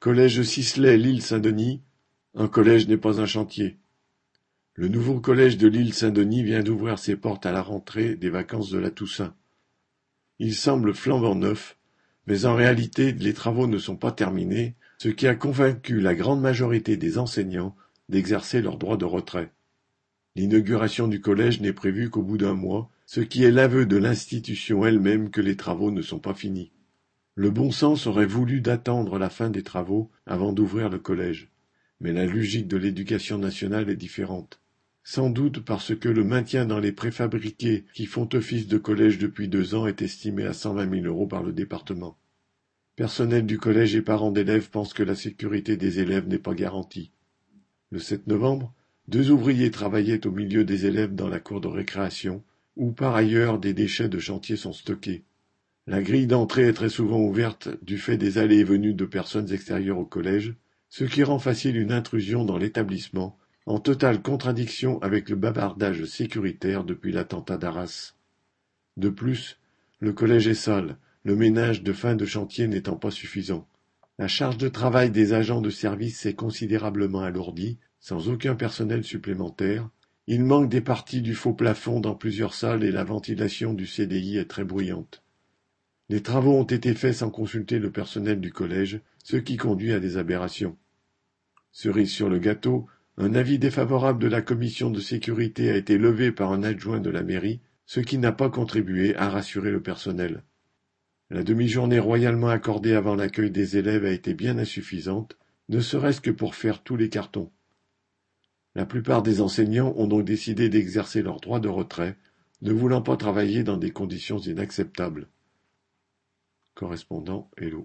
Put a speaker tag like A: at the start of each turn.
A: Collège Sisley l'île Saint-Denis, un collège n'est pas un chantier. Le nouveau collège de l'île Saint-Denis vient d'ouvrir ses portes à la rentrée des vacances de la Toussaint. Il semble flambant neuf, mais en réalité les travaux ne sont pas terminés, ce qui a convaincu la grande majorité des enseignants d'exercer leur droit de retrait. L'inauguration du collège n'est prévue qu'au bout d'un mois, ce qui est l'aveu de l'institution elle-même que les travaux ne sont pas finis. Le bon sens aurait voulu d'attendre la fin des travaux avant d'ouvrir le collège. Mais la logique de l'éducation nationale est différente. Sans doute parce que le maintien dans les préfabriqués qui font office de collège depuis deux ans est estimé à cent vingt mille euros par le département. Personnel du collège et parents d'élèves pensent que la sécurité des élèves n'est pas garantie. Le 7 novembre, deux ouvriers travaillaient au milieu des élèves dans la cour de récréation, où par ailleurs des déchets de chantier sont stockés. La grille d'entrée est très souvent ouverte du fait des allées et venues de personnes extérieures au collège, ce qui rend facile une intrusion dans l'établissement, en totale contradiction avec le bavardage sécuritaire depuis l'attentat d'Arras. De plus, le collège est sale, le ménage de fin de chantier n'étant pas suffisant. La charge de travail des agents de service s'est considérablement alourdie, sans aucun personnel supplémentaire. Il manque des parties du faux plafond dans plusieurs salles et la ventilation du CDI est très bruyante. Les travaux ont été faits sans consulter le personnel du collège, ce qui conduit à des aberrations. Cerise sur le gâteau, un avis défavorable de la commission de sécurité a été levé par un adjoint de la mairie, ce qui n'a pas contribué à rassurer le personnel. La demi-journée royalement accordée avant l'accueil des élèves a été bien insuffisante, ne serait-ce que pour faire tous les cartons. La plupart des enseignants ont donc décidé d'exercer leur droit de retrait, ne voulant pas travailler dans des conditions inacceptables. Correspondant Hello.